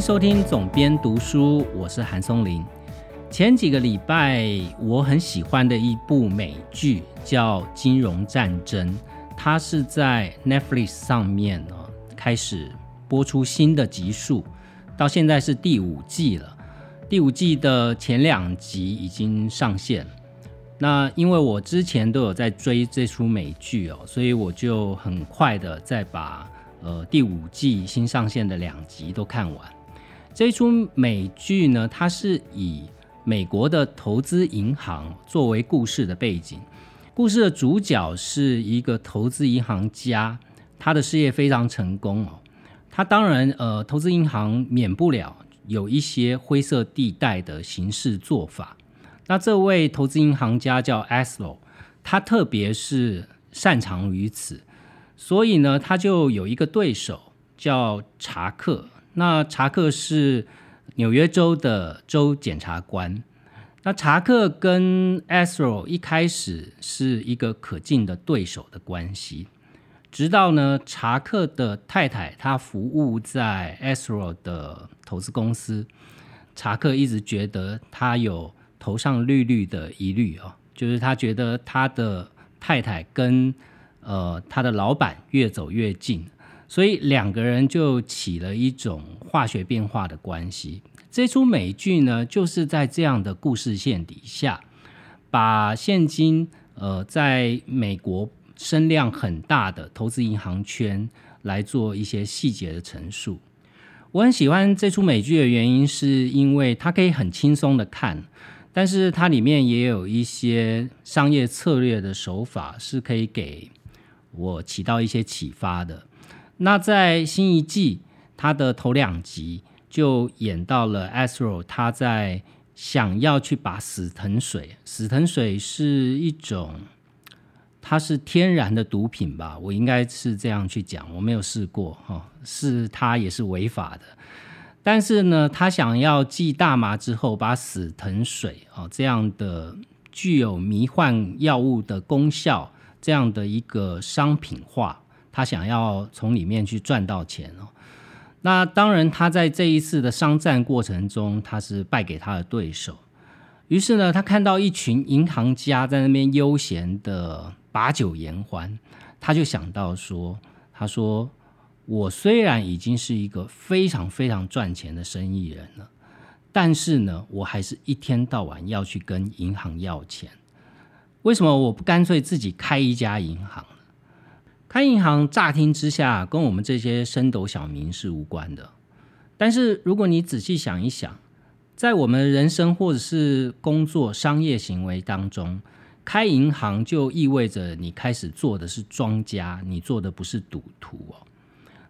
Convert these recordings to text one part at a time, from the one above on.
收听总编读书，我是韩松林。前几个礼拜，我很喜欢的一部美剧叫《金融战争》，它是在 Netflix 上面呢开始播出新的集数，到现在是第五季了。第五季的前两集已经上线。那因为我之前都有在追这出美剧哦，所以我就很快的再把呃第五季新上线的两集都看完。这一出美剧呢，它是以美国的投资银行作为故事的背景，故事的主角是一个投资银行家，他的事业非常成功哦。他当然呃，投资银行免不了有一些灰色地带的行事做法。那这位投资银行家叫 Aslo，他特别是擅长于此，所以呢，他就有一个对手叫查克。那查克是纽约州的州检察官。那查克跟 Asro 一开始是一个可敬的对手的关系，直到呢，查克的太太她服务在 Asro 的投资公司，查克一直觉得他有。头上绿绿的疑虑哦，就是他觉得他的太太跟呃他的老板越走越近，所以两个人就起了一种化学变化的关系。这出美剧呢，就是在这样的故事线底下，把现今呃在美国声量很大的投资银行圈来做一些细节的陈述。我很喜欢这出美剧的原因，是因为它可以很轻松的看。但是它里面也有一些商业策略的手法，是可以给我起到一些启发的。那在新一季，他的头两集就演到了 Astro，他在想要去把死藤水，死藤水是一种，它是天然的毒品吧？我应该是这样去讲，我没有试过哈，是它也是违法的。但是呢，他想要继大麻之后，把死藤水哦这样的具有迷幻药物的功效这样的一个商品化，他想要从里面去赚到钱哦。那当然，他在这一次的商战过程中，他是败给他的对手。于是呢，他看到一群银行家在那边悠闲的把酒言欢，他就想到说：“他说。”我虽然已经是一个非常非常赚钱的生意人了，但是呢，我还是一天到晚要去跟银行要钱。为什么我不干脆自己开一家银行？开银行乍听之下跟我们这些升斗小民是无关的，但是如果你仔细想一想，在我们人生或者是工作、商业行为当中，开银行就意味着你开始做的是庄家，你做的不是赌徒哦。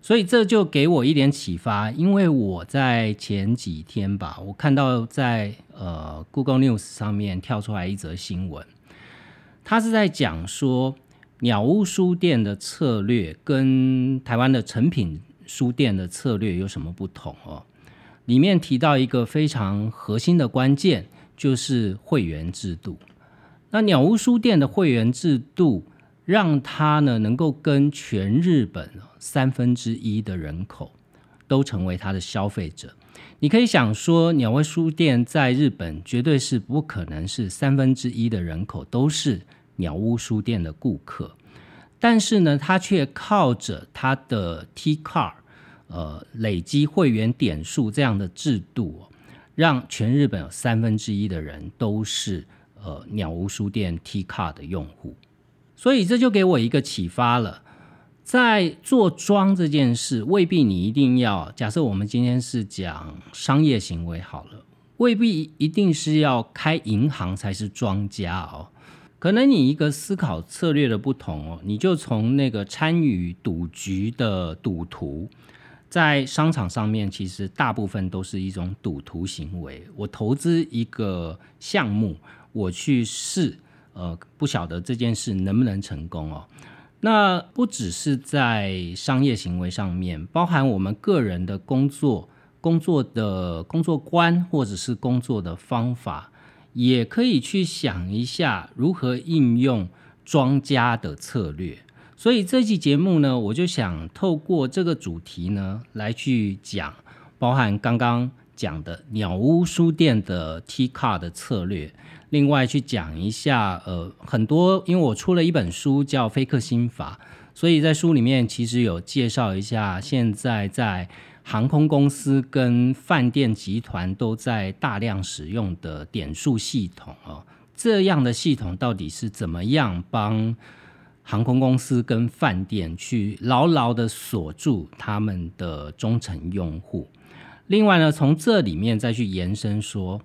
所以这就给我一点启发，因为我在前几天吧，我看到在呃 Google News 上面跳出来一则新闻，他是在讲说鸟屋书店的策略跟台湾的成品书店的策略有什么不同哦？里面提到一个非常核心的关键，就是会员制度。那鸟屋书店的会员制度。让它呢能够跟全日本三分之一的人口都成为它的消费者。你可以想说，鸟屋书店在日本绝对是不可能是三分之一的人口都是鸟屋书店的顾客，但是呢，他却靠着他的 T Car，呃，累积会员点数这样的制度，让全日本有三分之一的人都是呃鸟屋书店 T Car 的用户。所以这就给我一个启发了，在做庄这件事，未必你一定要。假设我们今天是讲商业行为好了，未必一定是要开银行才是庄家哦。可能你一个思考策略的不同哦，你就从那个参与赌局的赌徒，在商场上面，其实大部分都是一种赌徒行为。我投资一个项目，我去试。呃，不晓得这件事能不能成功哦。那不只是在商业行为上面，包含我们个人的工作、工作的工作观或者是工作的方法，也可以去想一下如何应用庄家的策略。所以这期节目呢，我就想透过这个主题呢，来去讲包含刚刚讲的鸟屋书店的 T Car 的策略。另外去讲一下，呃，很多，因为我出了一本书叫《飞客心法》，所以在书里面其实有介绍一下，现在在航空公司跟饭店集团都在大量使用的点数系统哦。这样的系统到底是怎么样帮航空公司跟饭店去牢牢的锁住他们的忠诚用户？另外呢，从这里面再去延伸说。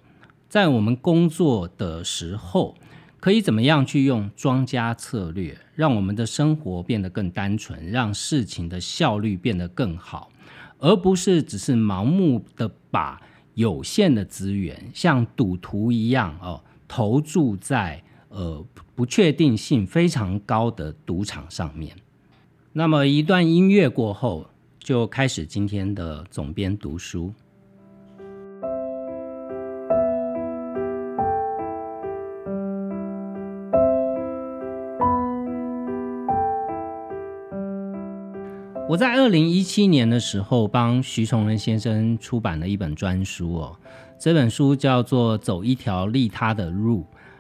在我们工作的时候，可以怎么样去用庄家策略，让我们的生活变得更单纯，让事情的效率变得更好，而不是只是盲目的把有限的资源像赌徒一样哦，投注在呃不确定性非常高的赌场上面。那么一段音乐过后，就开始今天的总编读书。我在二零一七年的时候，帮徐崇仁先生出版了一本专书哦。这本书叫做《走一条利他的路》。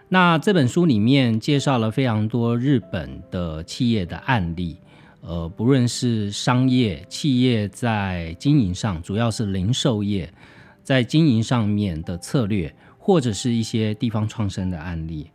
那这本书里面介绍了非常多日本的企业的案例，呃，不论是商业企业在经营上，主要是零售业在经营上面的策略，或者是一些地方创生的案例。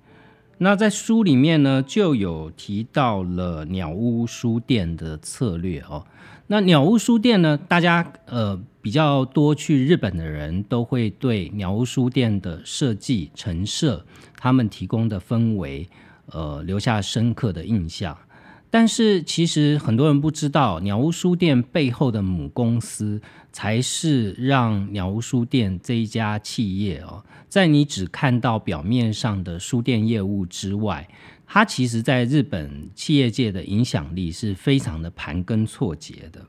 那在书里面呢，就有提到了鸟屋书店的策略哦。那鸟屋书店呢，大家呃比较多去日本的人都会对鸟屋书店的设计、陈设、他们提供的氛围，呃留下深刻的印象。但是其实很多人不知道，鸟屋书店背后的母公司才是让鸟屋书店这一家企业哦，在你只看到表面上的书店业务之外，它其实在日本企业界的影响力是非常的盘根错节的。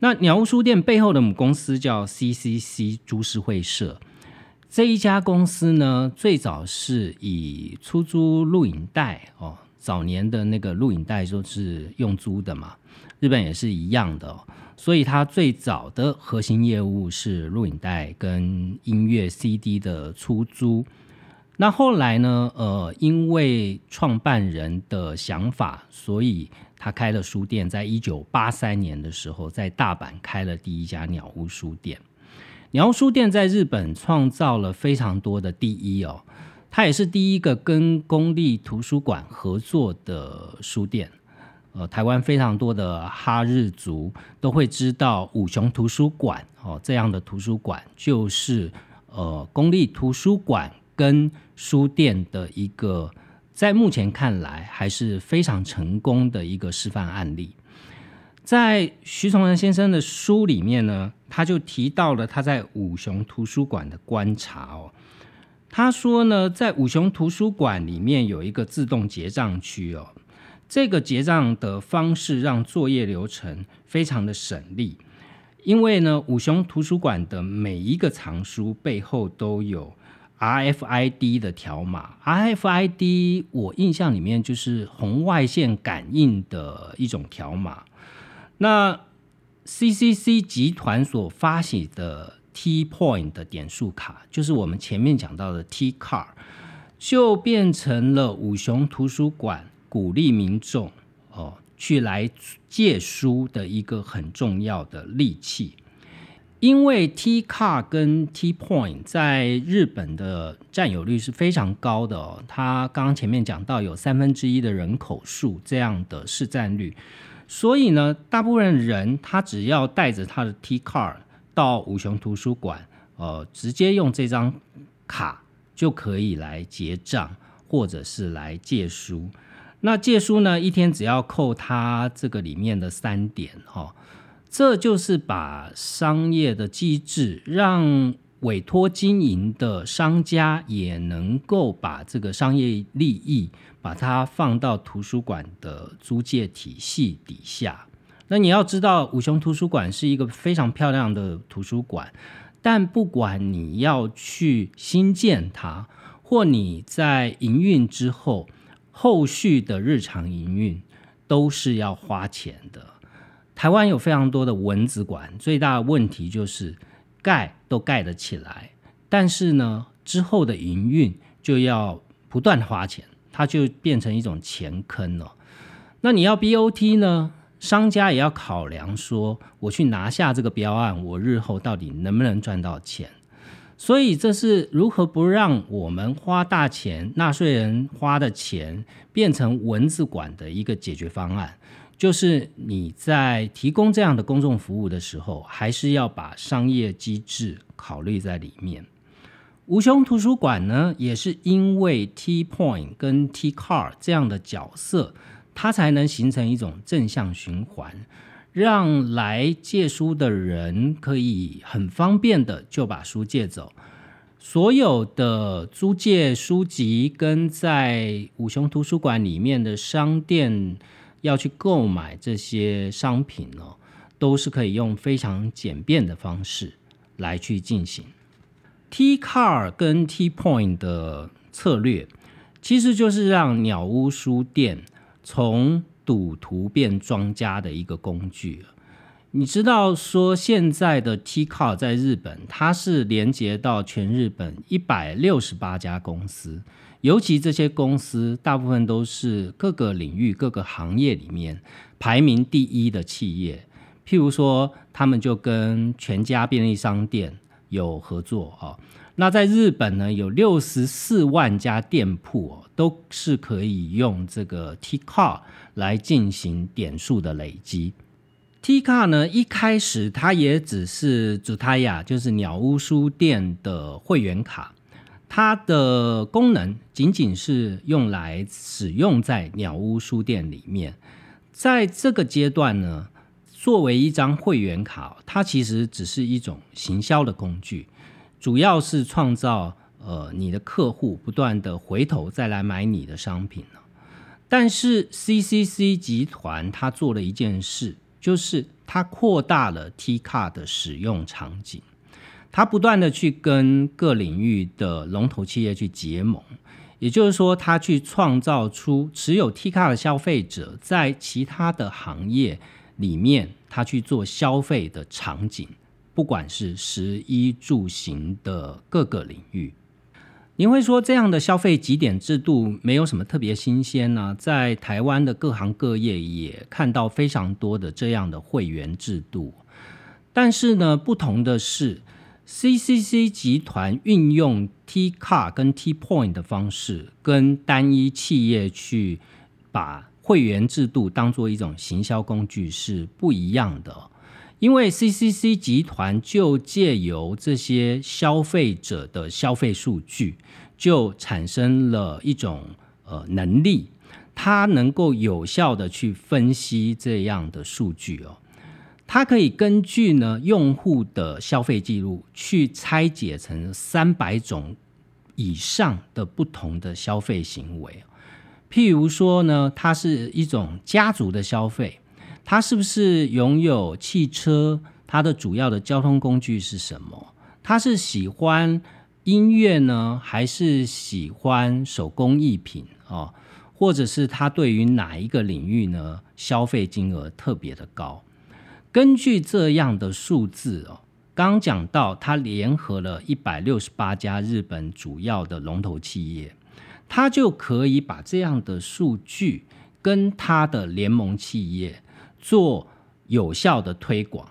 那鸟屋书店背后的母公司叫 CCC 株式会社，这一家公司呢，最早是以出租录影带哦。早年的那个录影带就是用租的嘛，日本也是一样的，所以它最早的核心业务是录影带跟音乐 CD 的出租。那后来呢，呃，因为创办人的想法，所以他开了书店，在一九八三年的时候，在大阪开了第一家鸟屋书店。鸟屋书店在日本创造了非常多的第一哦。它也是第一个跟公立图书馆合作的书店。呃，台湾非常多的哈日族都会知道五雄图书馆哦，这样的图书馆就是呃公立图书馆跟书店的一个，在目前看来还是非常成功的一个示范案例。在徐崇仁先生的书里面呢，他就提到了他在五雄图书馆的观察哦。他说呢，在五雄图书馆里面有一个自动结账区哦，这个结账的方式让作业流程非常的省力，因为呢，五雄图书馆的每一个藏书背后都有 RFID 的条码，RFID 我印象里面就是红外线感应的一种条码，那 CCC 集团所发起的。T Point 的点数卡，就是我们前面讲到的 T Card，就变成了五雄图书馆鼓励民众哦去来借书的一个很重要的利器。因为 T Card 跟 T Point 在日本的占有率是非常高的哦，它刚刚前面讲到有三分之一的人口数这样的市占率，所以呢，大部分人他只要带着他的 T Card。到五雄图书馆，呃，直接用这张卡就可以来结账，或者是来借书。那借书呢，一天只要扣它这个里面的三点，哈，这就是把商业的机制，让委托经营的商家也能够把这个商业利益，把它放到图书馆的租借体系底下。那你要知道，五雄图书馆是一个非常漂亮的图书馆，但不管你要去新建它，或你在营运之后，后续的日常营运都是要花钱的。台湾有非常多的文字馆，最大的问题就是盖都盖得起来，但是呢，之后的营运就要不断花钱，它就变成一种钱坑了。那你要 BOT 呢？商家也要考量说，我去拿下这个标案，我日后到底能不能赚到钱？所以这是如何不让我们花大钱、纳税人花的钱变成蚊子馆的一个解决方案，就是你在提供这样的公众服务的时候，还是要把商业机制考虑在里面。吴雄图书馆呢，也是因为 T Point 跟 T Car 这样的角色。它才能形成一种正向循环，让来借书的人可以很方便的就把书借走。所有的租借书籍跟在五雄图书馆里面的商店要去购买这些商品呢，都是可以用非常简便的方式来去进行。T Car 跟 T Point 的策略，其实就是让鸟屋书店。从赌徒变庄家的一个工具你知道说现在的 T Car 在日本，它是连接到全日本一百六十八家公司，尤其这些公司大部分都是各个领域、各个行业里面排名第一的企业。譬如说，他们就跟全家便利商店有合作啊。那在日本呢，有六十四万家店铺哦，都是可以用这个 T Car 来进行点数的累积。T Car 呢，一开始它也只是主泰亚，就是鸟屋书店的会员卡，它的功能仅仅是用来使用在鸟屋书店里面。在这个阶段呢，作为一张会员卡，它其实只是一种行销的工具。主要是创造呃你的客户不断的回头再来买你的商品但是 CCC 集团它做了一件事，就是它扩大了 T 卡的使用场景，它不断的去跟各领域的龙头企业去结盟，也就是说，它去创造出持有 T 卡的消费者在其他的行业里面，它去做消费的场景。不管是食衣住行的各个领域，您会说这样的消费几点制度没有什么特别新鲜呢？在台湾的各行各业也看到非常多的这样的会员制度，但是呢，不同的是，CCC 集团运用 T Car 跟 T Point 的方式，跟单一企业去把会员制度当做一种行销工具是不一样的。因为 CCC 集团就借由这些消费者的消费数据，就产生了一种呃能力，它能够有效的去分析这样的数据哦，它可以根据呢用户的消费记录，去拆解成三百种以上的不同的消费行为，譬如说呢，它是一种家族的消费。他是不是拥有汽车？他的主要的交通工具是什么？他是喜欢音乐呢，还是喜欢手工艺品啊？或者是他对于哪一个领域呢消费金额特别的高？根据这样的数字哦，刚讲到他联合了一百六十八家日本主要的龙头企业，他就可以把这样的数据跟他的联盟企业。做有效的推广，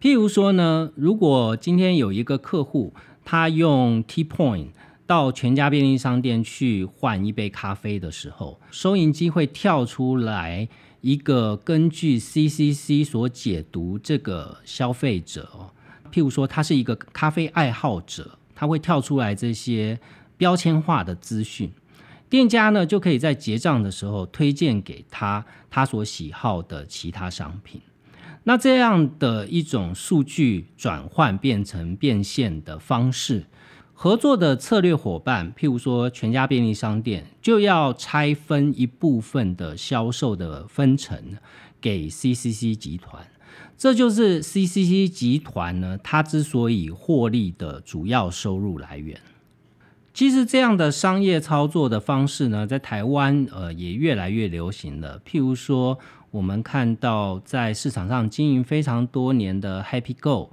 譬如说呢，如果今天有一个客户，他用 T Point 到全家便利商店去换一杯咖啡的时候，收银机会跳出来一个根据 CCC 所解读这个消费者，譬如说他是一个咖啡爱好者，他会跳出来这些标签化的资讯。店家呢就可以在结账的时候推荐给他他所喜好的其他商品。那这样的一种数据转换变成变现的方式，合作的策略伙伴，譬如说全家便利商店，就要拆分一部分的销售的分成给 CCC 集团。这就是 CCC 集团呢，它之所以获利的主要收入来源。其实这样的商业操作的方式呢，在台湾呃也越来越流行了。譬如说，我们看到在市场上经营非常多年的 Happy Go，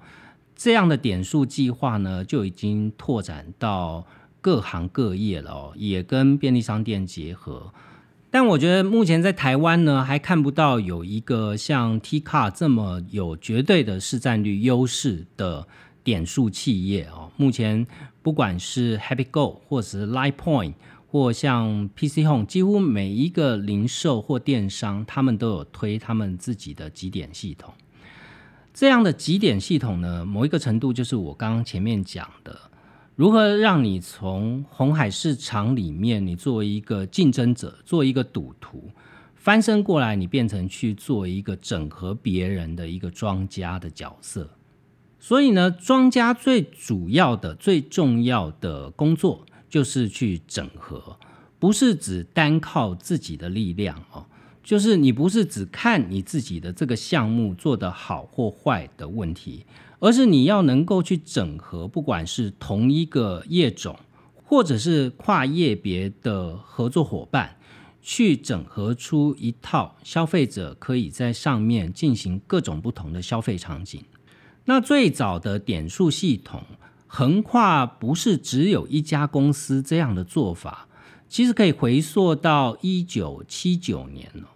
这样的点数计划呢，就已经拓展到各行各业了哦，也跟便利商店结合。但我觉得目前在台湾呢，还看不到有一个像 T Car 这么有绝对的市占率优势的点数企业哦。目前不管是 Happy Go 或者是 Line Point 或像 PC Home，几乎每一个零售或电商，他们都有推他们自己的几点系统。这样的几点系统呢，某一个程度就是我刚刚前面讲的。如何让你从红海市场里面，你作为一个竞争者，做一个赌徒，翻身过来，你变成去做一个整合别人的一个庄家的角色？所以呢，庄家最主要的、最重要的工作就是去整合，不是只单靠自己的力量哦，就是你不是只看你自己的这个项目做得好或坏的问题。而是你要能够去整合，不管是同一个业种，或者是跨业别的合作伙伴，去整合出一套消费者可以在上面进行各种不同的消费场景。那最早的点数系统横跨不是只有一家公司这样的做法，其实可以回溯到一九七九年了。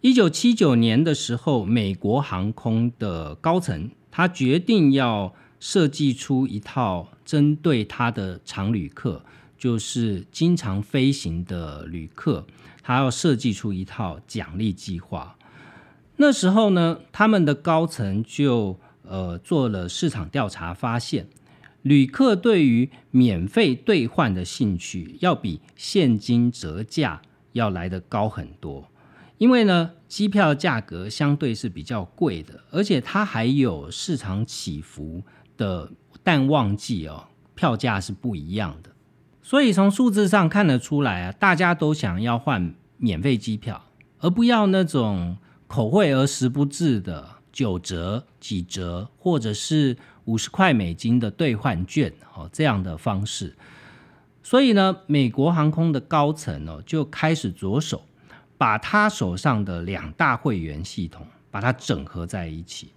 一九七九年的时候，美国航空的高层。他决定要设计出一套针对他的常旅客，就是经常飞行的旅客，他要设计出一套奖励计划。那时候呢，他们的高层就呃做了市场调查，发现旅客对于免费兑换的兴趣要比现金折价要来得高很多。因为呢，机票价格相对是比较贵的，而且它还有市场起伏的淡旺季哦，票价是不一样的。所以从数字上看得出来啊，大家都想要换免费机票，而不要那种口惠而实不至的九折、几折，或者是五十块美金的兑换券哦这样的方式。所以呢，美国航空的高层哦就开始着手。把他手上的两大会员系统把它整合在一起，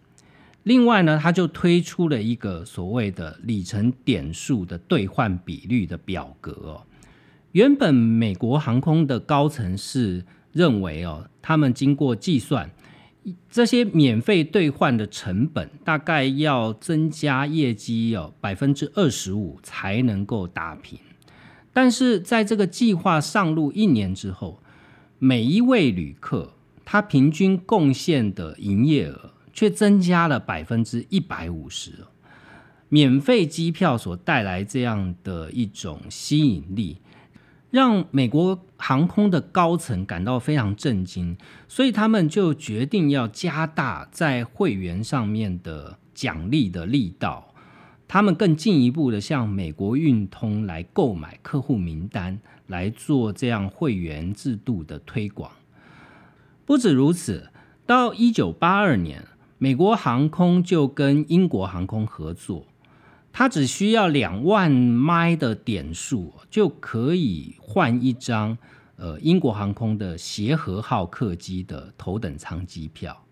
另外呢，他就推出了一个所谓的里程点数的兑换比率的表格哦。原本美国航空的高层是认为哦，他们经过计算，这些免费兑换的成本大概要增加业绩哦百分之二十五才能够打平，但是在这个计划上路一年之后。每一位旅客，他平均贡献的营业额却增加了百分之一百五十。免费机票所带来这样的一种吸引力，让美国航空的高层感到非常震惊，所以他们就决定要加大在会员上面的奖励的力道。他们更进一步的向美国运通来购买客户名单，来做这样会员制度的推广。不止如此，到一九八二年，美国航空就跟英国航空合作，它只需要两万麦的点数就可以换一张呃英国航空的协和号客机的头等舱机票。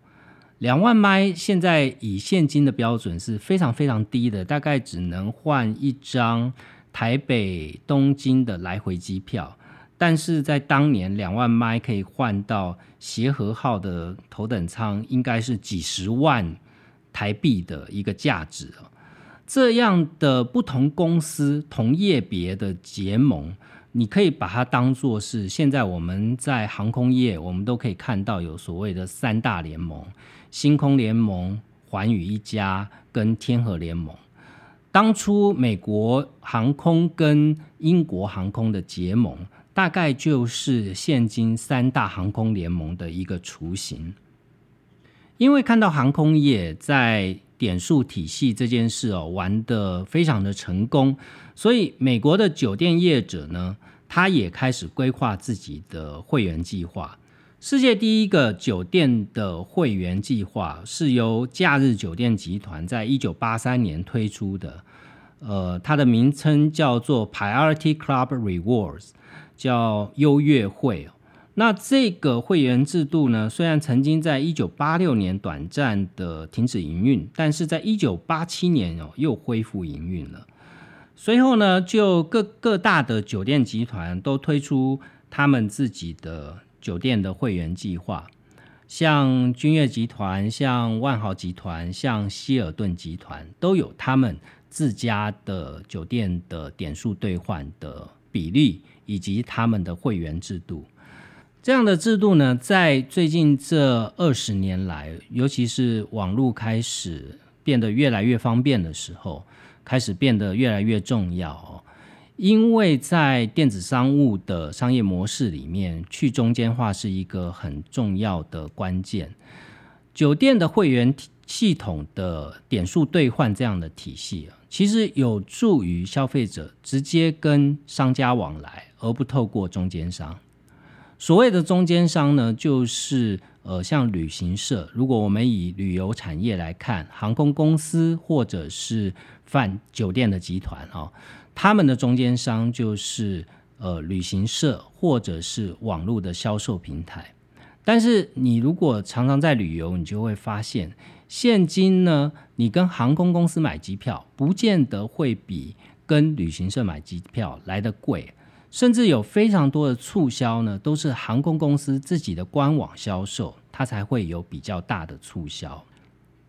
两万麦现在以现金的标准是非常非常低的，大概只能换一张台北东京的来回机票。但是在当年，两万麦可以换到协和号的头等舱，应该是几十万台币的一个价值这样的不同公司同业别的结盟，你可以把它当做是现在我们在航空业，我们都可以看到有所谓的三大联盟。星空联盟、环宇一家跟天河联盟，当初美国航空跟英国航空的结盟，大概就是现今三大航空联盟的一个雏形。因为看到航空业在点数体系这件事哦玩得非常的成功，所以美国的酒店业者呢，他也开始规划自己的会员计划。世界第一个酒店的会员计划是由假日酒店集团在一九八三年推出的，呃，它的名称叫做 Priority Club Rewards，叫优越会。那这个会员制度呢，虽然曾经在一九八六年短暂的停止营运，但是在一九八七年哦又恢复营运了。随后呢，就各各大的酒店集团都推出他们自己的酒店的会员计划，像君悦集团、像万豪集团、像希尔顿集团都有他们自家的酒店的点数兑换的比例以及他们的会员制度。这样的制度呢，在最近这二十年来，尤其是网络开始变得越来越方便的时候，开始变得越来越重要。因为在电子商务的商业模式里面，去中间化是一个很重要的关键。酒店的会员系统的点数兑换这样的体系，其实有助于消费者直接跟商家往来，而不透过中间商。所谓的中间商呢，就是呃，像旅行社。如果我们以旅游产业来看，航空公司或者是饭酒店的集团哦，他们的中间商就是呃旅行社或者是网络的销售平台。但是你如果常常在旅游，你就会发现，现金呢，你跟航空公司买机票，不见得会比跟旅行社买机票来的贵。甚至有非常多的促销呢，都是航空公司自己的官网销售，它才会有比较大的促销。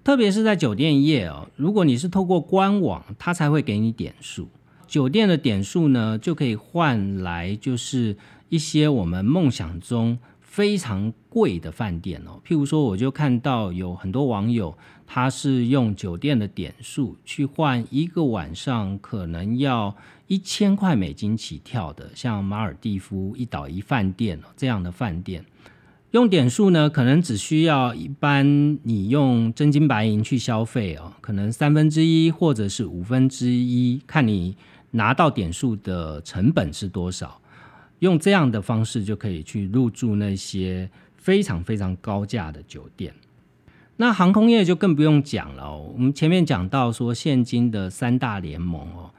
特别是在酒店业哦，如果你是透过官网，它才会给你点数。酒店的点数呢，就可以换来就是一些我们梦想中非常贵的饭店哦。譬如说，我就看到有很多网友，他是用酒店的点数去换一个晚上，可能要。一千块美金起跳的，像马尔蒂夫一岛一饭店这样的饭店，用点数呢，可能只需要一般你用真金白银去消费哦，可能三分之一或者是五分之一，看你拿到点数的成本是多少，用这样的方式就可以去入住那些非常非常高价的酒店。那航空业就更不用讲了，我们前面讲到说现今的三大联盟哦。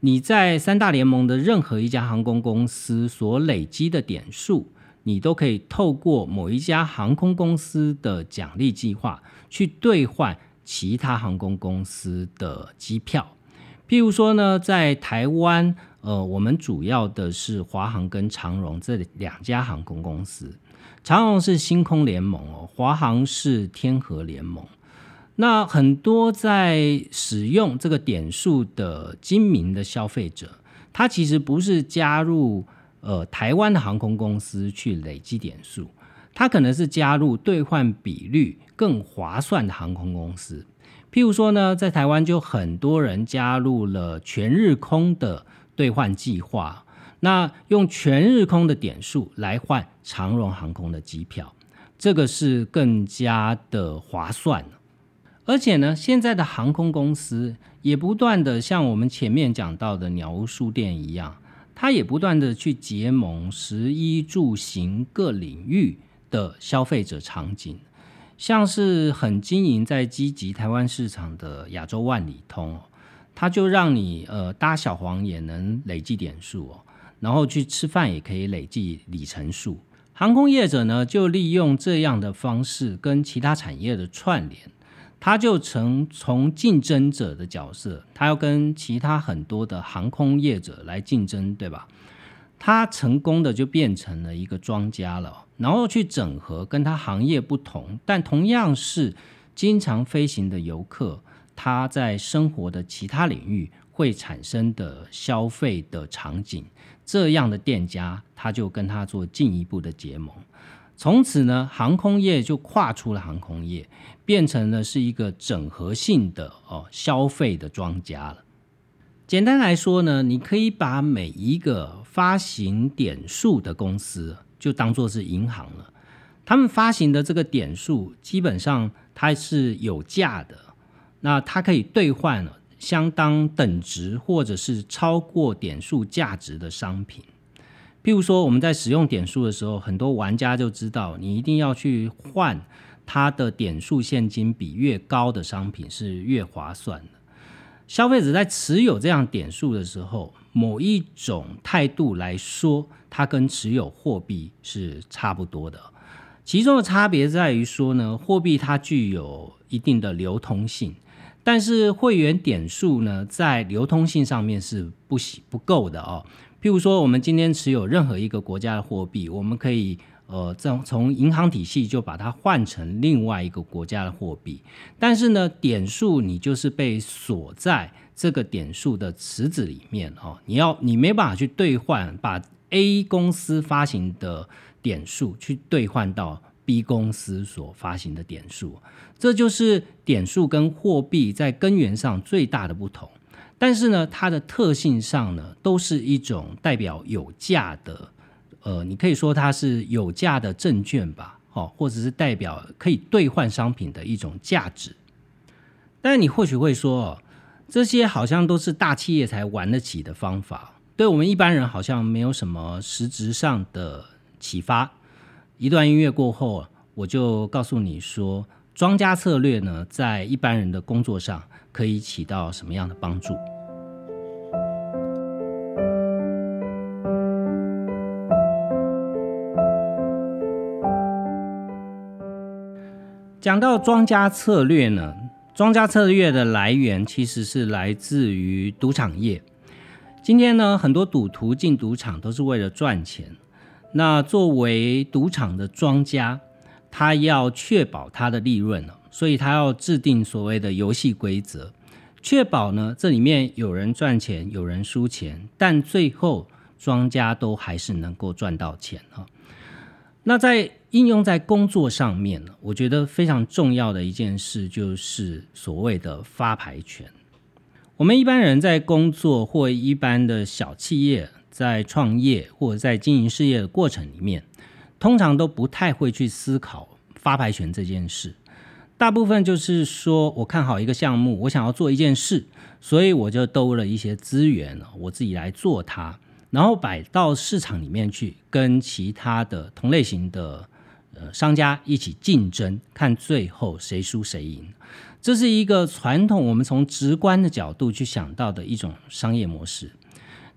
你在三大联盟的任何一家航空公司所累积的点数，你都可以透过某一家航空公司的奖励计划去兑换其他航空公司的机票。譬如说呢，在台湾，呃，我们主要的是华航跟长荣这两家航空公司，长荣是星空联盟哦，华航是天河联盟。那很多在使用这个点数的精明的消费者，他其实不是加入呃台湾的航空公司去累积点数，他可能是加入兑换比率更划算的航空公司。譬如说呢，在台湾就很多人加入了全日空的兑换计划，那用全日空的点数来换长荣航空的机票，这个是更加的划算。而且呢，现在的航空公司也不断的像我们前面讲到的鸟屋书店一样，它也不断的去结盟十一住行各领域的消费者场景，像是很经营在积极台湾市场的亚洲万里通，它就让你呃搭小黄也能累计点数哦，然后去吃饭也可以累计里程数。航空业者呢，就利用这样的方式跟其他产业的串联。他就成从竞争者的角色，他要跟其他很多的航空业者来竞争，对吧？他成功的就变成了一个庄家了，然后去整合跟他行业不同，但同样是经常飞行的游客，他在生活的其他领域会产生的消费的场景，这样的店家，他就跟他做进一步的结盟。从此呢，航空业就跨出了航空业，变成了是一个整合性的哦消费的庄家了。简单来说呢，你可以把每一个发行点数的公司就当做是银行了。他们发行的这个点数基本上它是有价的，那它可以兑换了相当等值或者是超过点数价值的商品。譬如说，我们在使用点数的时候，很多玩家就知道，你一定要去换它的点数现金比越高的商品是越划算的。消费者在持有这样点数的时候，某一种态度来说，它跟持有货币是差不多的。其中的差别在于说呢，货币它具有一定的流通性，但是会员点数呢，在流通性上面是不喜不够的哦。譬如说，我们今天持有任何一个国家的货币，我们可以呃，从从银行体系就把它换成另外一个国家的货币，但是呢，点数你就是被锁在这个点数的池子里面哦，你要你没办法去兑换，把 A 公司发行的点数去兑换到 B 公司所发行的点数，这就是点数跟货币在根源上最大的不同。但是呢，它的特性上呢，都是一种代表有价的，呃，你可以说它是有价的证券吧，哦，或者是代表可以兑换商品的一种价值。但你或许会说，这些好像都是大企业才玩得起的方法，对我们一般人好像没有什么实质上的启发。一段音乐过后，我就告诉你说，庄家策略呢，在一般人的工作上。可以起到什么样的帮助？讲到庄家策略呢，庄家策略的来源其实是来自于赌场业。今天呢，很多赌徒进赌场都是为了赚钱。那作为赌场的庄家，他要确保他的利润所以他要制定所谓的游戏规则，确保呢这里面有人赚钱，有人输钱，但最后庄家都还是能够赚到钱哈。那在应用在工作上面呢，我觉得非常重要的一件事就是所谓的发牌权。我们一般人在工作或一般的小企业在创业或者在经营事业的过程里面，通常都不太会去思考发牌权这件事。大部分就是说，我看好一个项目，我想要做一件事，所以我就兜了一些资源，我自己来做它，然后摆到市场里面去，跟其他的同类型的呃商家一起竞争，看最后谁输谁赢。这是一个传统，我们从直观的角度去想到的一种商业模式。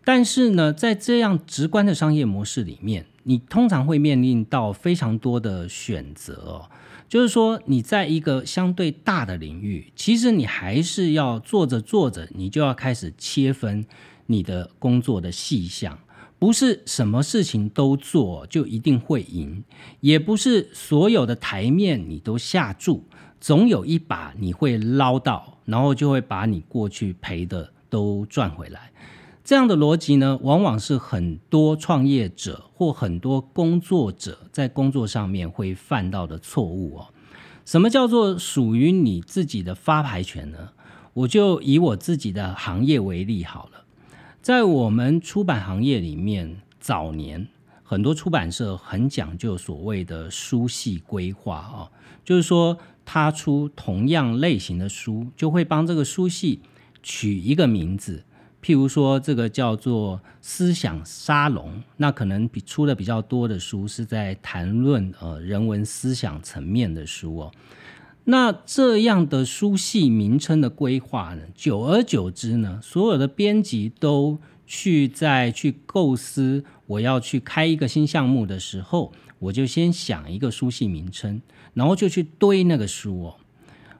但是呢，在这样直观的商业模式里面，你通常会面临到非常多的选择。就是说，你在一个相对大的领域，其实你还是要做着做着，你就要开始切分你的工作的细项，不是什么事情都做就一定会赢，也不是所有的台面你都下注，总有一把你会捞到，然后就会把你过去赔的都赚回来。这样的逻辑呢，往往是很多创业者或很多工作者在工作上面会犯到的错误哦。什么叫做属于你自己的发牌权呢？我就以我自己的行业为例好了。在我们出版行业里面，早年很多出版社很讲究所谓的书系规划啊，就是说他出同样类型的书，就会帮这个书系取一个名字。譬如说，这个叫做思想沙龙，那可能比出的比较多的书是在谈论呃人文思想层面的书哦。那这样的书系名称的规划呢，久而久之呢，所有的编辑都去在去构思我要去开一个新项目的时候，我就先想一个书系名称，然后就去堆那个书哦。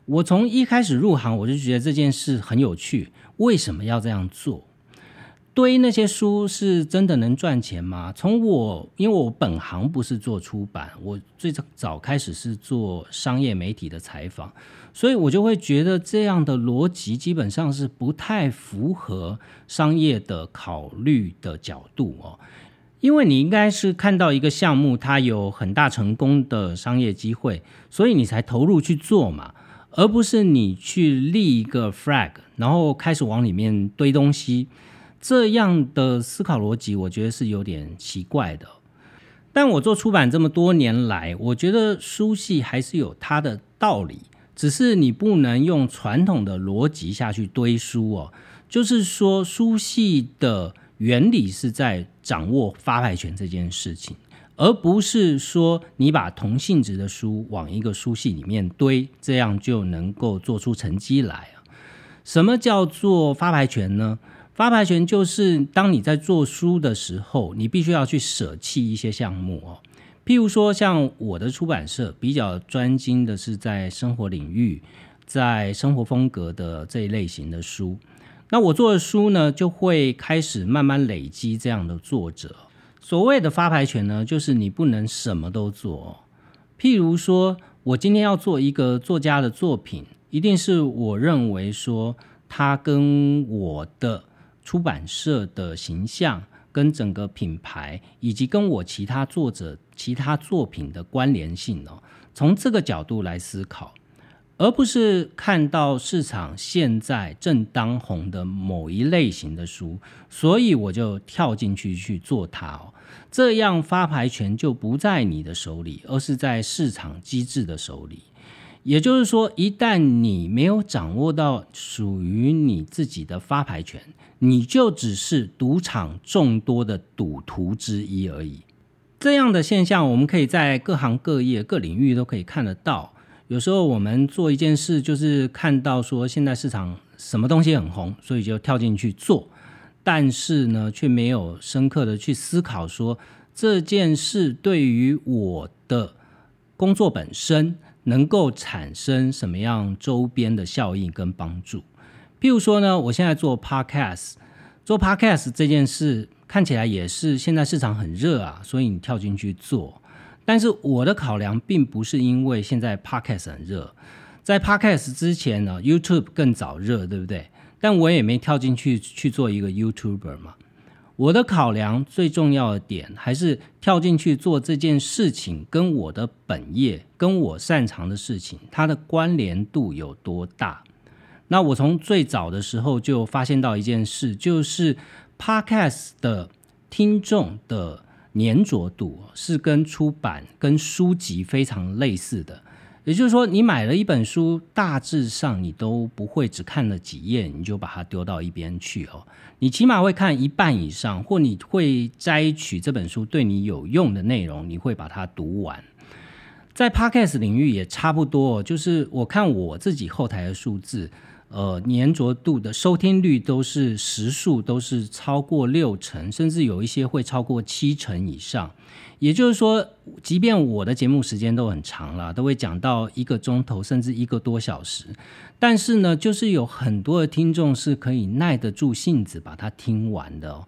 我从一开始入行，我就觉得这件事很有趣。为什么要这样做？堆那些书是真的能赚钱吗？从我，因为我本行不是做出版，我最早开始是做商业媒体的采访，所以我就会觉得这样的逻辑基本上是不太符合商业的考虑的角度哦。因为你应该是看到一个项目它有很大成功的商业机会，所以你才投入去做嘛。而不是你去立一个 flag，然后开始往里面堆东西，这样的思考逻辑，我觉得是有点奇怪的。但我做出版这么多年来，我觉得书系还是有它的道理，只是你不能用传统的逻辑下去堆书哦。就是说，书系的原理是在掌握发牌权这件事情。而不是说你把同性质的书往一个书系里面堆，这样就能够做出成绩来？什么叫做发牌权呢？发牌权就是当你在做书的时候，你必须要去舍弃一些项目哦。譬如说，像我的出版社比较专精的是在生活领域，在生活风格的这一类型的书。那我做的书呢，就会开始慢慢累积这样的作者。所谓的发牌权呢，就是你不能什么都做。譬如说，我今天要做一个作家的作品，一定是我认为说他跟我的出版社的形象。跟整个品牌以及跟我其他作者其他作品的关联性哦，从这个角度来思考，而不是看到市场现在正当红的某一类型的书，所以我就跳进去去做它哦，这样发牌权就不在你的手里，而是在市场机制的手里。也就是说，一旦你没有掌握到属于你自己的发牌权，你就只是赌场众多的赌徒之一而已。这样的现象，我们可以在各行各业、各领域都可以看得到。有时候我们做一件事，就是看到说现在市场什么东西很红，所以就跳进去做，但是呢，却没有深刻的去思考说这件事对于我的工作本身。能够产生什么样周边的效应跟帮助？譬如说呢，我现在做 podcast，做 podcast 这件事看起来也是现在市场很热啊，所以你跳进去做。但是我的考量并不是因为现在 podcast 很热，在 podcast 之前呢，YouTube 更早热，对不对？但我也没跳进去去做一个 YouTuber 嘛。我的考量最重要的点还是跳进去做这件事情，跟我的本业、跟我擅长的事情，它的关联度有多大？那我从最早的时候就发现到一件事，就是 Podcast 的听众的粘着度是跟出版、跟书籍非常类似的。也就是说，你买了一本书，大致上你都不会只看了几页，你就把它丢到一边去哦。你起码会看一半以上，或你会摘取这本书对你有用的内容，你会把它读完。在 Podcast 领域也差不多，就是我看我自己后台的数字。呃，粘着度的收听率都是时数都是超过六成，甚至有一些会超过七成以上。也就是说，即便我的节目时间都很长了，都会讲到一个钟头甚至一个多小时，但是呢，就是有很多的听众是可以耐得住性子把它听完的。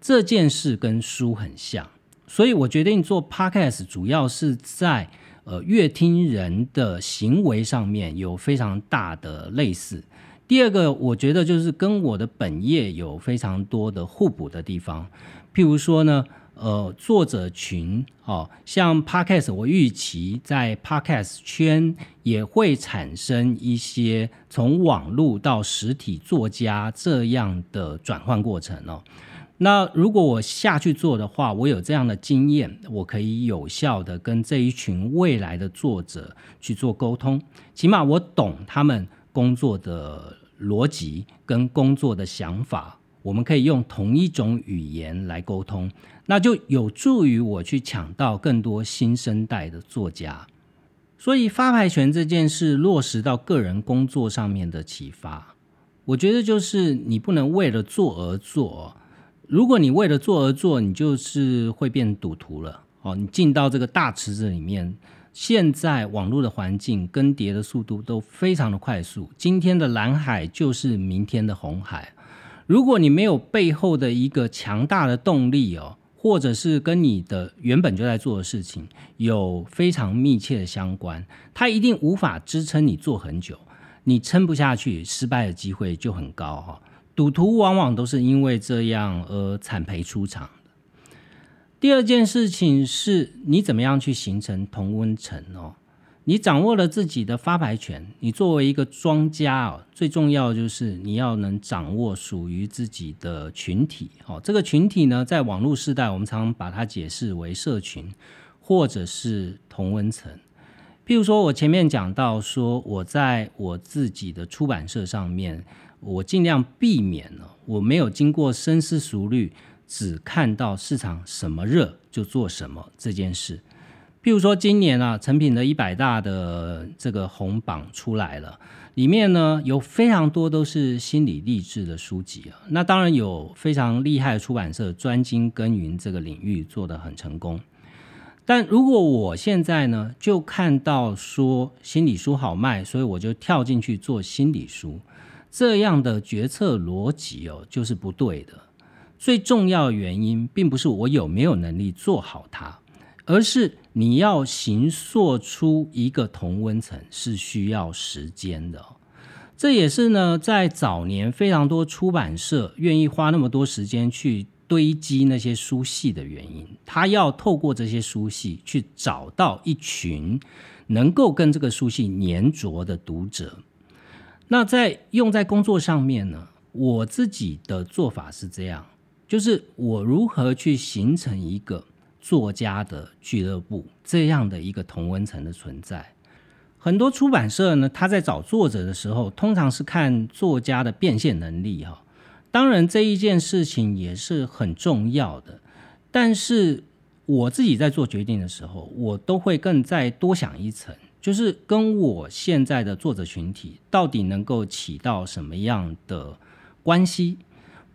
这件事跟书很像，所以我决定做 podcast，主要是在呃乐听人的行为上面有非常大的类似。第二个，我觉得就是跟我的本业有非常多的互补的地方。譬如说呢，呃，作者群哦，像 Podcast，我预期在 Podcast 圈也会产生一些从网络到实体作家这样的转换过程哦。那如果我下去做的话，我有这样的经验，我可以有效的跟这一群未来的作者去做沟通，起码我懂他们。工作的逻辑跟工作的想法，我们可以用同一种语言来沟通，那就有助于我去抢到更多新生代的作家。所以发牌权这件事落实到个人工作上面的启发，我觉得就是你不能为了做而做。如果你为了做而做，你就是会变赌徒了。哦，你进到这个大池子里面。现在网络的环境更迭的速度都非常的快速，今天的蓝海就是明天的红海。如果你没有背后的一个强大的动力哦，或者是跟你的原本就在做的事情有非常密切的相关，它一定无法支撑你做很久，你撑不下去，失败的机会就很高哈。赌徒往往都是因为这样而惨赔出场。第二件事情是你怎么样去形成同温层哦？你掌握了自己的发牌权，你作为一个庄家哦，最重要就是你要能掌握属于自己的群体哦。这个群体呢，在网络时代，我们常常把它解释为社群或者是同温层。譬如说，我前面讲到说，我在我自己的出版社上面，我尽量避免了，我没有经过深思熟虑。只看到市场什么热就做什么这件事，譬如说今年啊，成品的一百大的这个红榜出来了，里面呢有非常多都是心理励志的书籍啊。那当然有非常厉害的出版社专精耕耘这个领域，做得很成功。但如果我现在呢，就看到说心理书好卖，所以我就跳进去做心理书，这样的决策逻辑哦，就是不对的。最重要的原因，并不是我有没有能力做好它，而是你要形塑出一个同温层是需要时间的。这也是呢，在早年非常多出版社愿意花那么多时间去。堆积那些书系的原因，他要透过这些书系去找到一群能够跟这个书系粘着的读者。那在用在工作上面呢，我自己的做法是这样，就是我如何去形成一个作家的俱乐部这样的一个同温层的存在。很多出版社呢，他在找作者的时候，通常是看作家的变现能力哈。当然，这一件事情也是很重要的，但是我自己在做决定的时候，我都会更再多想一层，就是跟我现在的作者群体到底能够起到什么样的关系？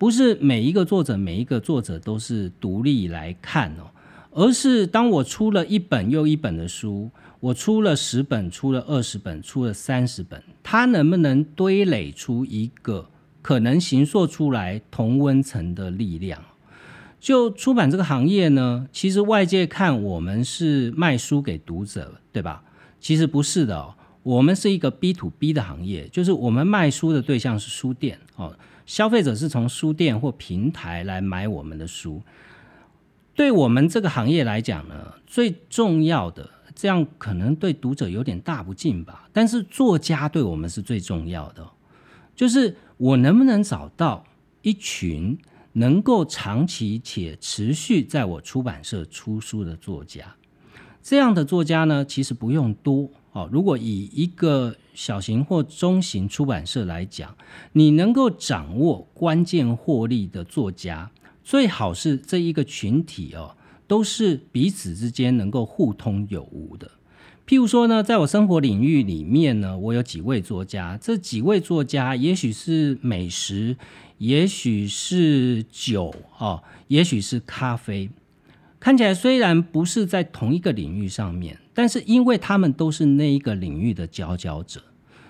不是每一个作者每一个作者都是独立来看哦，而是当我出了一本又一本的书，我出了十本，出了二十本，出了三十本，它能不能堆垒出一个？可能形塑出来同温层的力量。就出版这个行业呢，其实外界看我们是卖书给读者，对吧？其实不是的哦，我们是一个 B to B 的行业，就是我们卖书的对象是书店哦，消费者是从书店或平台来买我们的书。对我们这个行业来讲呢，最重要的，这样可能对读者有点大不敬吧，但是作家对我们是最重要的，就是。我能不能找到一群能够长期且持续在我出版社出书的作家？这样的作家呢，其实不用多哦。如果以一个小型或中型出版社来讲，你能够掌握关键获利的作家，最好是这一个群体哦，都是彼此之间能够互通有无的。譬如说呢，在我生活领域里面呢，我有几位作家，这几位作家也许是美食，也许是酒，哦，也许是咖啡。看起来虽然不是在同一个领域上面，但是因为他们都是那一个领域的佼佼者，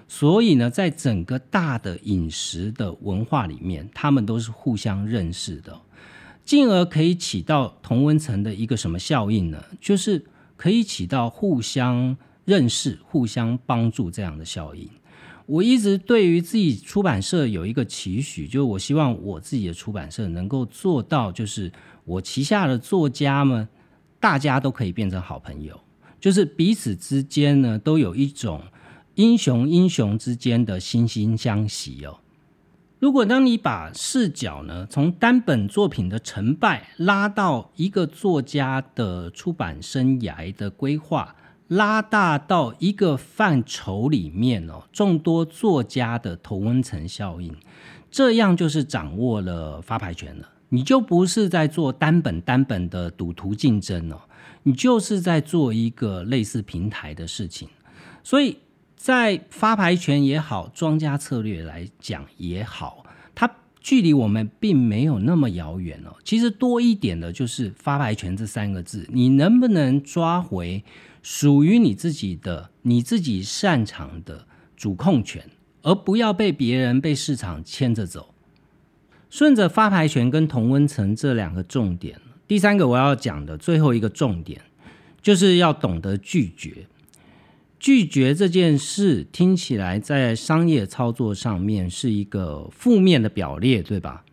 所以呢，在整个大的饮食的文化里面，他们都是互相认识的，进而可以起到同温层的一个什么效应呢？就是。可以起到互相认识、互相帮助这样的效应。我一直对于自己出版社有一个期许，就是我希望我自己的出版社能够做到，就是我旗下的作家们，大家都可以变成好朋友，就是彼此之间呢都有一种英雄英雄之间的惺惺相惜哦。如果当你把视角呢从单本作品的成败拉到一个作家的出版生涯的规划，拉大到一个范畴里面哦，众多作家的同温层效应，这样就是掌握了发牌权了。你就不是在做单本单本的赌徒竞争哦，你就是在做一个类似平台的事情，所以。在发牌权也好，庄家策略来讲也好，它距离我们并没有那么遥远哦。其实多一点的就是发牌权这三个字，你能不能抓回属于你自己的、你自己擅长的主控权，而不要被别人、被市场牵着走。顺着发牌权跟同温层这两个重点，第三个我要讲的最后一个重点，就是要懂得拒绝。拒绝这件事听起来在商业操作上面是一个负面的表列，对吧？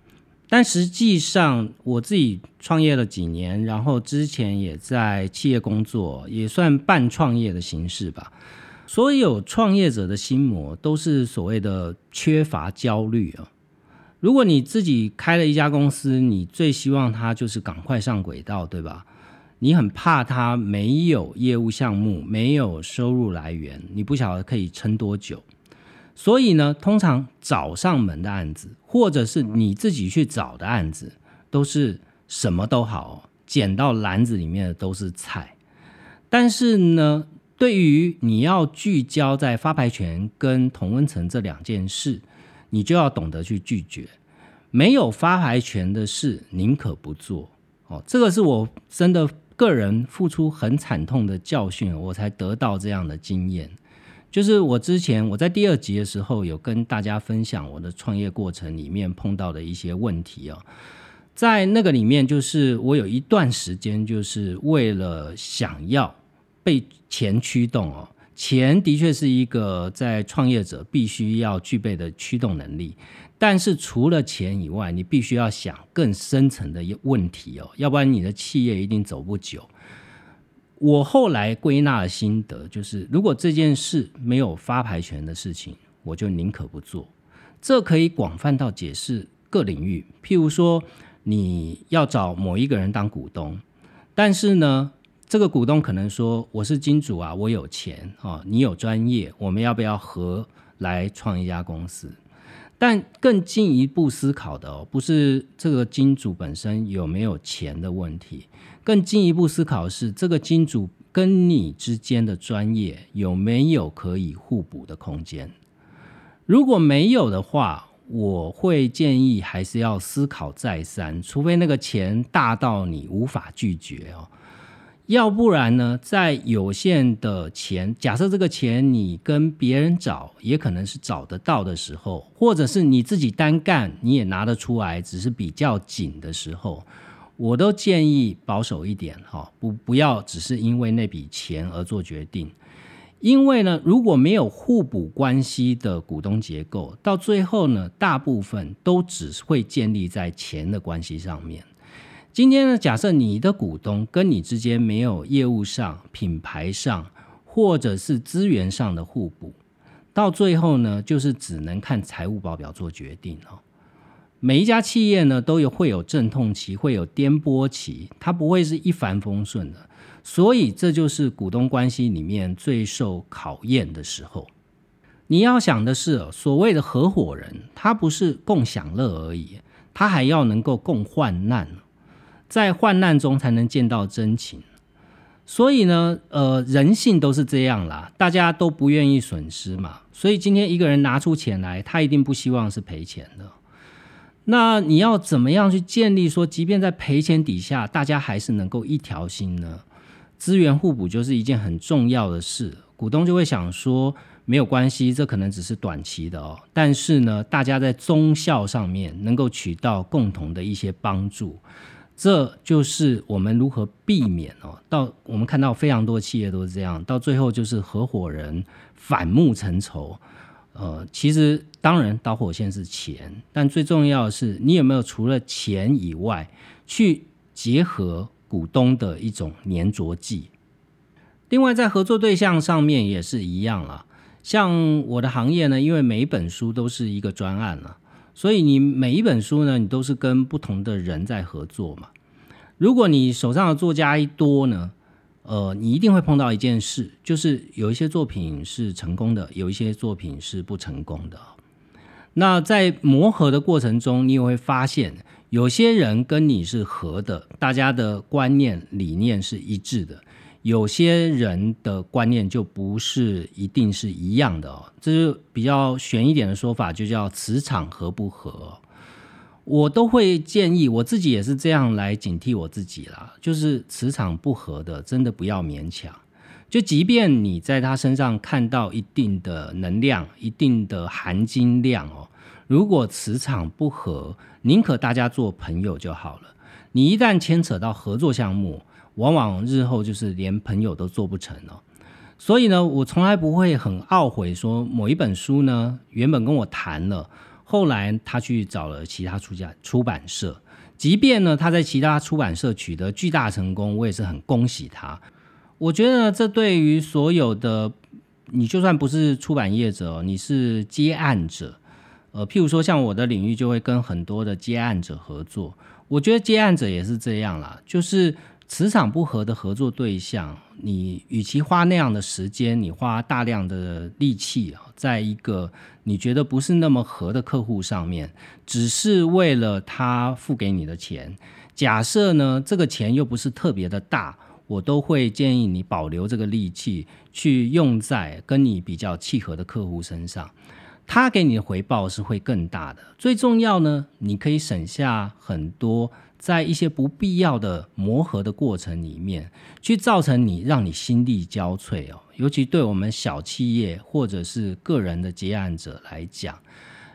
但实际上我自己创业了几年，然后之前也在企业工作，也算半创业的形式吧。所有创业者的心魔都是所谓的缺乏焦虑啊。如果你自己开了一家公司，你最希望它就是赶快上轨道，对吧？你很怕它没有业务项目，没有收入来源，你不晓得可以撑多久。所以呢，通常找上门的案子，或者是你自己去找的案子，都是什么都好，捡到篮子里面的都是菜。但是呢，对于你要聚焦在发牌权跟同温层这两件事，你就要懂得去拒绝。没有发牌权的事，宁可不做。哦，这个是我真的个人付出很惨痛的教训，我才得到这样的经验。就是我之前我在第二集的时候有跟大家分享我的创业过程里面碰到的一些问题哦，在那个里面，就是我有一段时间就是为了想要被钱驱动哦，钱的确是一个在创业者必须要具备的驱动能力。但是除了钱以外，你必须要想更深层的问题哦，要不然你的企业一定走不久。我后来归纳的心得就是，如果这件事没有发牌权的事情，我就宁可不做。这可以广泛到解释各领域，譬如说你要找某一个人当股东，但是呢，这个股东可能说我是金主啊，我有钱哦，你有专业，我们要不要合来创一家公司？但更进一步思考的哦，不是这个金主本身有没有钱的问题，更进一步思考是这个金主跟你之间的专业有没有可以互补的空间。如果没有的话，我会建议还是要思考再三，除非那个钱大到你无法拒绝哦。要不然呢，在有限的钱，假设这个钱你跟别人找，也可能是找得到的时候，或者是你自己单干，你也拿得出来，只是比较紧的时候，我都建议保守一点哈，不不要只是因为那笔钱而做决定，因为呢，如果没有互补关系的股东结构，到最后呢，大部分都只会建立在钱的关系上面。今天呢，假设你的股东跟你之间没有业务上、品牌上或者是资源上的互补，到最后呢，就是只能看财务报表做决定哦。每一家企业呢，都有会有阵痛期，会有颠簸期，它不会是一帆风顺的。所以这就是股东关系里面最受考验的时候。你要想的是，所谓的合伙人，他不是共享乐而已，他还要能够共患难。在患难中才能见到真情，所以呢，呃，人性都是这样啦，大家都不愿意损失嘛。所以今天一个人拿出钱来，他一定不希望是赔钱的。那你要怎么样去建立说，即便在赔钱底下，大家还是能够一条心呢？资源互补就是一件很重要的事。股东就会想说，没有关系，这可能只是短期的哦。但是呢，大家在忠孝上面能够取到共同的一些帮助。这就是我们如何避免哦，到我们看到非常多企业都是这样，到最后就是合伙人反目成仇。呃，其实当然导火线是钱，但最重要的是你有没有除了钱以外，去结合股东的一种粘着剂。另外，在合作对象上面也是一样了。像我的行业呢，因为每一本书都是一个专案了。所以你每一本书呢，你都是跟不同的人在合作嘛。如果你手上的作家一多呢，呃，你一定会碰到一件事，就是有一些作品是成功的，有一些作品是不成功的。那在磨合的过程中，你也会发现，有些人跟你是合的，大家的观念理念是一致的。有些人的观念就不是一定是一样的哦，这是比较玄一点的说法，就叫磁场合不合。我都会建议我自己也是这样来警惕我自己啦，就是磁场不合的，真的不要勉强。就即便你在他身上看到一定的能量、一定的含金量哦，如果磁场不合，宁可大家做朋友就好了。你一旦牵扯到合作项目，往往日后就是连朋友都做不成了，所以呢，我从来不会很懊悔说某一本书呢，原本跟我谈了，后来他去找了其他出家出版社，即便呢他在其他出版社取得巨大成功，我也是很恭喜他。我觉得这对于所有的你，就算不是出版业者，你是接案者，呃，譬如说像我的领域就会跟很多的接案者合作，我觉得接案者也是这样啦，就是。磁场不合的合作对象，你与其花那样的时间，你花大量的力气，在一个你觉得不是那么合的客户上面，只是为了他付给你的钱。假设呢，这个钱又不是特别的大，我都会建议你保留这个力气，去用在跟你比较契合的客户身上。他给你的回报是会更大的。最重要呢，你可以省下很多在一些不必要的磨合的过程里面，去造成你让你心力交瘁哦。尤其对我们小企业或者是个人的结案者来讲，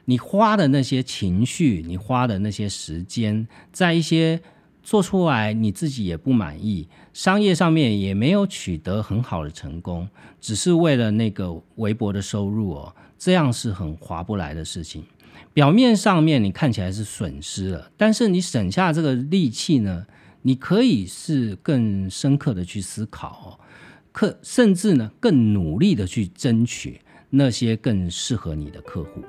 你花的那些情绪，你花的那些时间，在一些做出来你自己也不满意，商业上面也没有取得很好的成功，只是为了那个微薄的收入哦。这样是很划不来的事情。表面上面你看起来是损失了，但是你省下这个力气呢，你可以是更深刻的去思考，可甚至呢更努力的去争取那些更适合你的客户。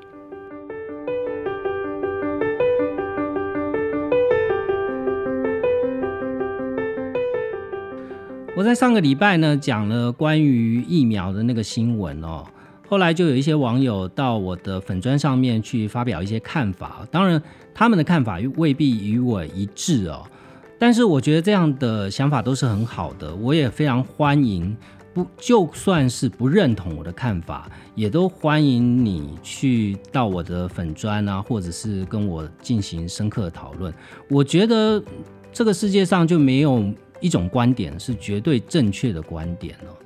我在上个礼拜呢讲了关于疫苗的那个新闻哦。后来就有一些网友到我的粉砖上面去发表一些看法，当然他们的看法未必与我一致哦，但是我觉得这样的想法都是很好的，我也非常欢迎，不就算是不认同我的看法，也都欢迎你去到我的粉砖啊，或者是跟我进行深刻的讨论。我觉得这个世界上就没有一种观点是绝对正确的观点哦，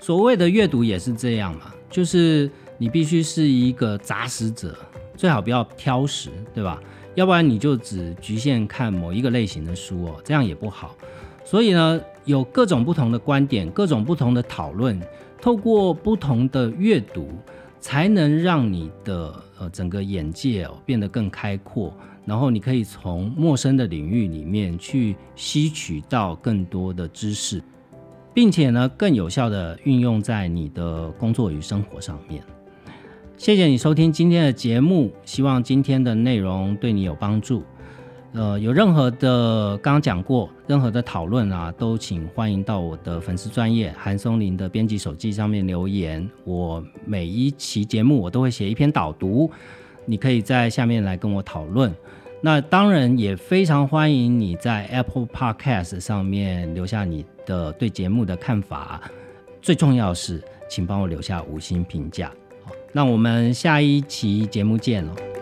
所谓的阅读也是这样嘛。就是你必须是一个杂食者，最好不要挑食，对吧？要不然你就只局限看某一个类型的书哦，这样也不好。所以呢，有各种不同的观点，各种不同的讨论，透过不同的阅读，才能让你的呃整个眼界哦变得更开阔，然后你可以从陌生的领域里面去吸取到更多的知识。并且呢，更有效的运用在你的工作与生活上面。谢谢你收听今天的节目，希望今天的内容对你有帮助。呃，有任何的刚刚讲过，任何的讨论啊，都请欢迎到我的粉丝专业韩松林的编辑手记上面留言。我每一期节目我都会写一篇导读，你可以在下面来跟我讨论。那当然也非常欢迎你在 Apple Podcast 上面留下你。的对节目的看法，最重要是，请帮我留下五星评价。好，那我们下一期节目见喽。